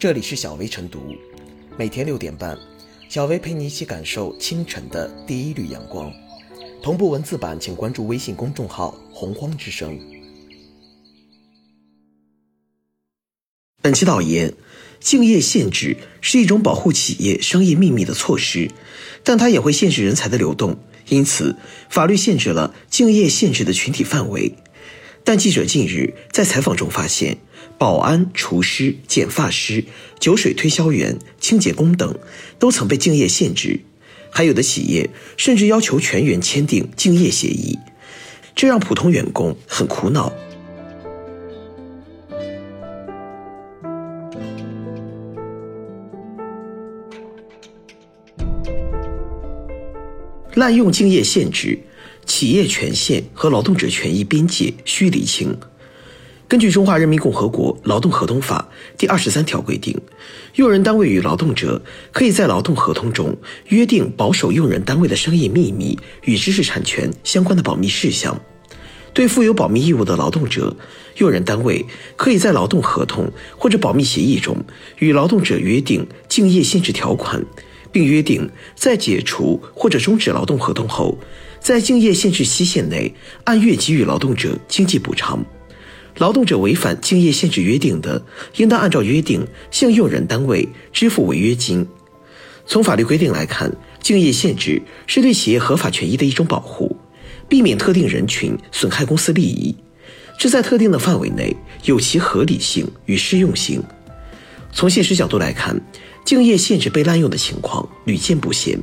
这里是小薇晨读，每天六点半，小薇陪你一起感受清晨的第一缕阳光。同步文字版，请关注微信公众号“洪荒之声”。本期导言：竞业限制是一种保护企业商业秘密的措施，但它也会限制人才的流动。因此，法律限制了竞业限制的群体范围。但记者近日在采访中发现，保安、厨师、剪发师、酒水推销员、清洁工等都曾被竞业限制，还有的企业甚至要求全员签订竞业协议，这让普通员工很苦恼。滥用竞业限制，企业权限和劳动者权益边界需理清。根据《中华人民共和国劳动合同法》第二十三条规定，用人单位与劳动者可以在劳动合同中约定保守用人单位的商业秘密与知识产权相关的保密事项。对负有保密义务的劳动者，用人单位可以在劳动合同或者保密协议中与劳动者约定竞业限制条款。并约定，在解除或者终止劳动合同后，在竞业限制期限内按月给予劳动者经济补偿。劳动者违反竞业限制约定的，应当按照约定向用人单位支付违约金。从法律规定来看，竞业限制是对企业合法权益的一种保护，避免特定人群损害公司利益。这在特定的范围内有其合理性与适用性。从现实角度来看。竞业限制被滥用的情况屡见不鲜，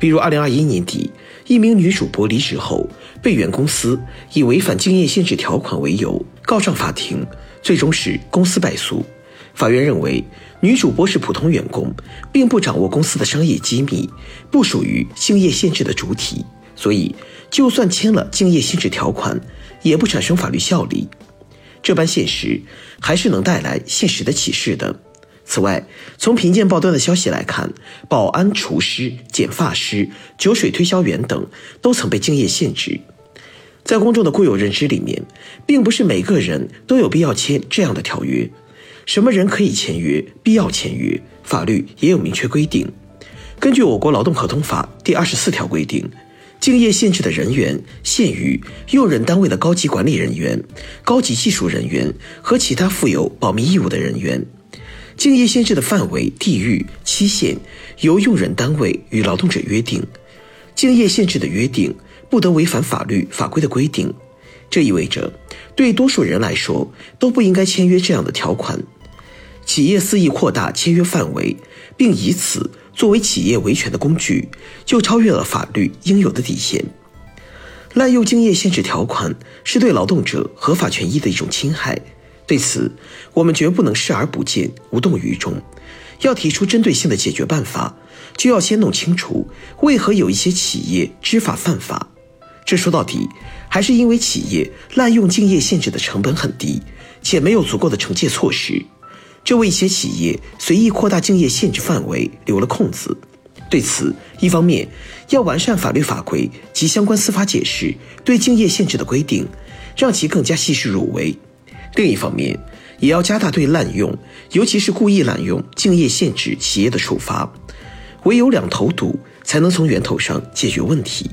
比如2021年底，一名女主播离职后，被原公司以违反竞业限制条款为由告上法庭，最终使公司败诉。法院认为，女主播是普通员工，并不掌握公司的商业机密，不属于竞业限制的主体，所以就算签了竞业限制条款，也不产生法律效力。这般现实，还是能带来现实的启示的。此外，从贫贱报端的消息来看，保安、厨师、剪发师、酒水推销员等都曾被竞业限制。在公众的固有认知里面，并不是每个人都有必要签这样的条约。什么人可以签约、必要签约，法律也有明确规定。根据我国劳动合同法第二十四条规定，竞业限制的人员限于用人单位的高级管理人员、高级技术人员和其他负有保密义务的人员。竞业限制的范围、地域、期限由用人单位与劳动者约定。竞业限制的约定不得违反法律法规的规定。这意味着，对多数人来说都不应该签约这样的条款。企业肆意扩大签约范围，并以此作为企业维权的工具，就超越了法律应有的底线。滥用竞业限制条款是对劳动者合法权益的一种侵害。对此，我们绝不能视而不见、无动于衷。要提出针对性的解决办法，就要先弄清楚为何有一些企业知法犯法。这说到底，还是因为企业滥用竞业限制的成本很低，且没有足够的惩戒措施，这为一些企业随意扩大竞业限制范围留了空子。对此，一方面要完善法律法规及相关司法解释对竞业限制的规定，让其更加细致入微。另一方面，也要加大对滥用，尤其是故意滥用竞业限制企业的处罚。唯有两头堵，才能从源头上解决问题。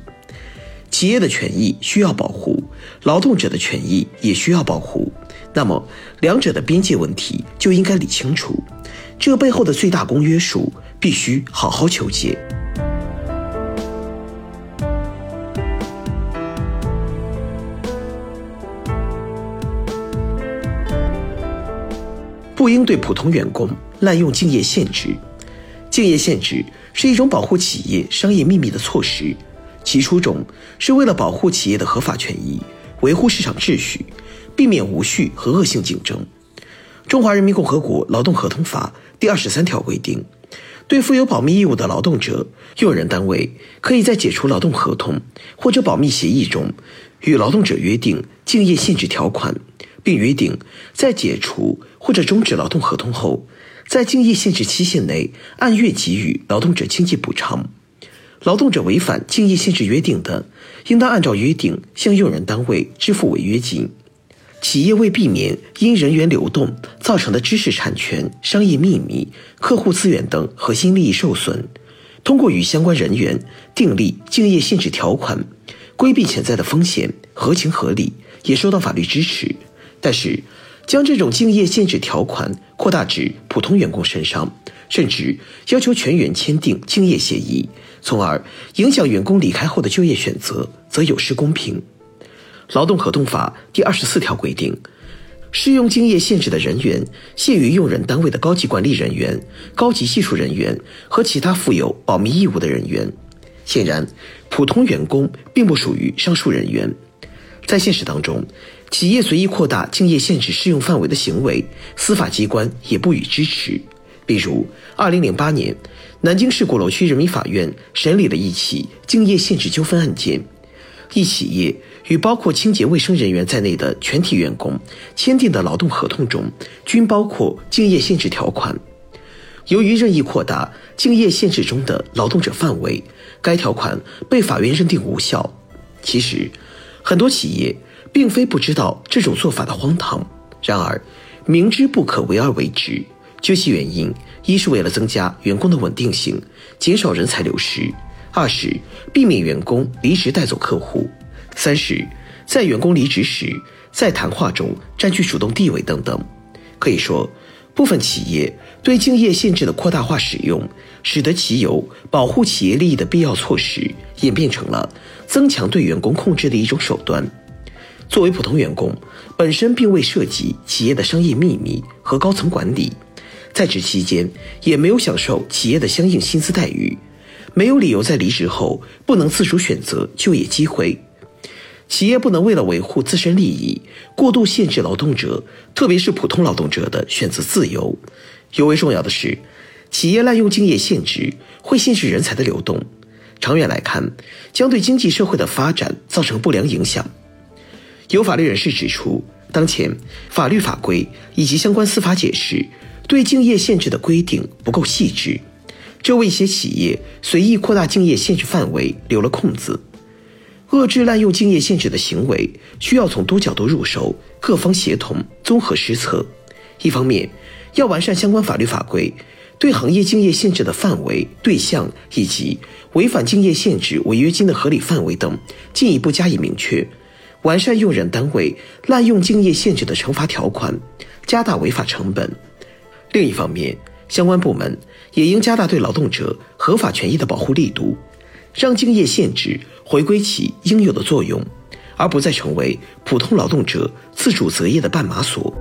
企业的权益需要保护，劳动者的权益也需要保护。那么，两者的边界问题就应该理清楚。这背后的最大公约数，必须好好求解。不应对普通员工滥用竞业限制。竞业限制是一种保护企业商业秘密的措施，其初衷是为了保护企业的合法权益，维护市场秩序，避免无序和恶性竞争。《中华人民共和国劳动合同法》第二十三条规定，对负有保密义务的劳动者，用人单位可以在解除劳动合同或者保密协议中，与劳动者约定竞业限制条款。并约定，在解除或者终止劳动合同后，在竞业限制期限内按月给予劳动者经济补偿。劳动者违反竞业限制约定的，应当按照约定向用人单位支付违约金。企业为避免因人员流动造成的知识产权、商业秘密、客户资源等核心利益受损，通过与相关人员订立竞业限制条款，规避潜在的风险，合情合理，也受到法律支持。但是，将这种竞业限制条款扩大至普通员工身上，甚至要求全员签订竞业协议，从而影响员工离开后的就业选择，则有失公平。劳动合同法第二十四条规定，适用竞业限制的人员限于用人单位的高级管理人员、高级技术人员和其他负有保密义务的人员。显然，普通员工并不属于上述人员。在现实当中，企业随意扩大竞业限制适用范围的行为，司法机关也不予支持。比如，二零零八年，南京市鼓楼区人民法院审理了一起竞业限制纠纷案件，一企业。与包括清洁卫生人员在内的全体员工签订的劳动合同中，均包括竞业限制条款。由于任意扩大竞业限制中的劳动者范围，该条款被法院认定无效。其实，很多企业并非不知道这种做法的荒唐，然而明知不可为而为之。究其原因，一是为了增加员工的稳定性，减少人才流失；二是避免员工离职带走客户。三是，在员工离职时，在谈话中占据主动地位等等。可以说，部分企业对竞业限制的扩大化使用，使得其由保护企业利益的必要措施，演变成了增强对员工控制的一种手段。作为普通员工，本身并未涉及企业的商业秘密和高层管理，在职期间也没有享受企业的相应薪资待遇，没有理由在离职后不能自主选择就业机会。企业不能为了维护自身利益，过度限制劳动者，特别是普通劳动者的选择自由。尤为重要的是，企业滥用竞业限制，会限制人才的流动，长远来看，将对经济社会的发展造成不良影响。有法律人士指出，当前法律法规以及相关司法解释对竞业限制的规定不够细致，这为一些企业随意扩大竞业限制范围留了空子。遏制滥用竞业限制的行为，需要从多角度入手，各方协同，综合施策。一方面，要完善相关法律法规，对行业竞业限制的范围、对象以及违反竞业限制违约金的合理范围等进一步加以明确，完善用人单位滥用竞业限制的惩罚条款，加大违法成本。另一方面，相关部门也应加大对劳动者合法权益的保护力度，让竞业限制。回归其应有的作用，而不再成为普通劳动者自主择业的绊马索。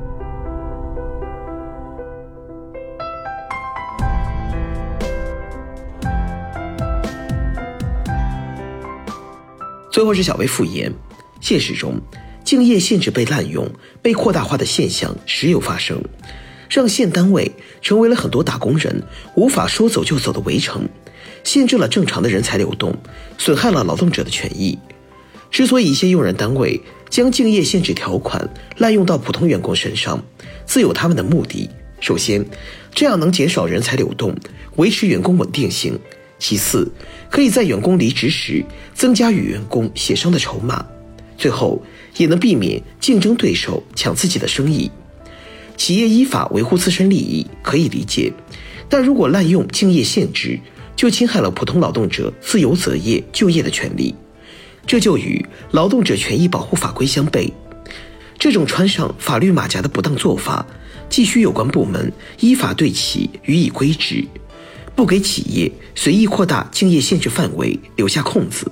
最后是小薇复言，现实中，竞业限制被滥用、被扩大化的现象时有发生，让县单位成为了很多打工人无法说走就走的围城。限制了正常的人才流动，损害了劳动者的权益。之所以一些用人单位将竞业限制条款滥用到普通员工身上，自有他们的目的。首先，这样能减少人才流动，维持员工稳定性；其次，可以在员工离职时增加与员工协商的筹码；最后，也能避免竞争对手抢自己的生意。企业依法维护自身利益可以理解，但如果滥用竞业限制，就侵害了普通劳动者自由择业、就业的权利，这就与劳动者权益保护法规相悖。这种穿上法律马甲的不当做法，既需有关部门依法对其予以规制，不给企业随意扩大竞业限制范围留下空子。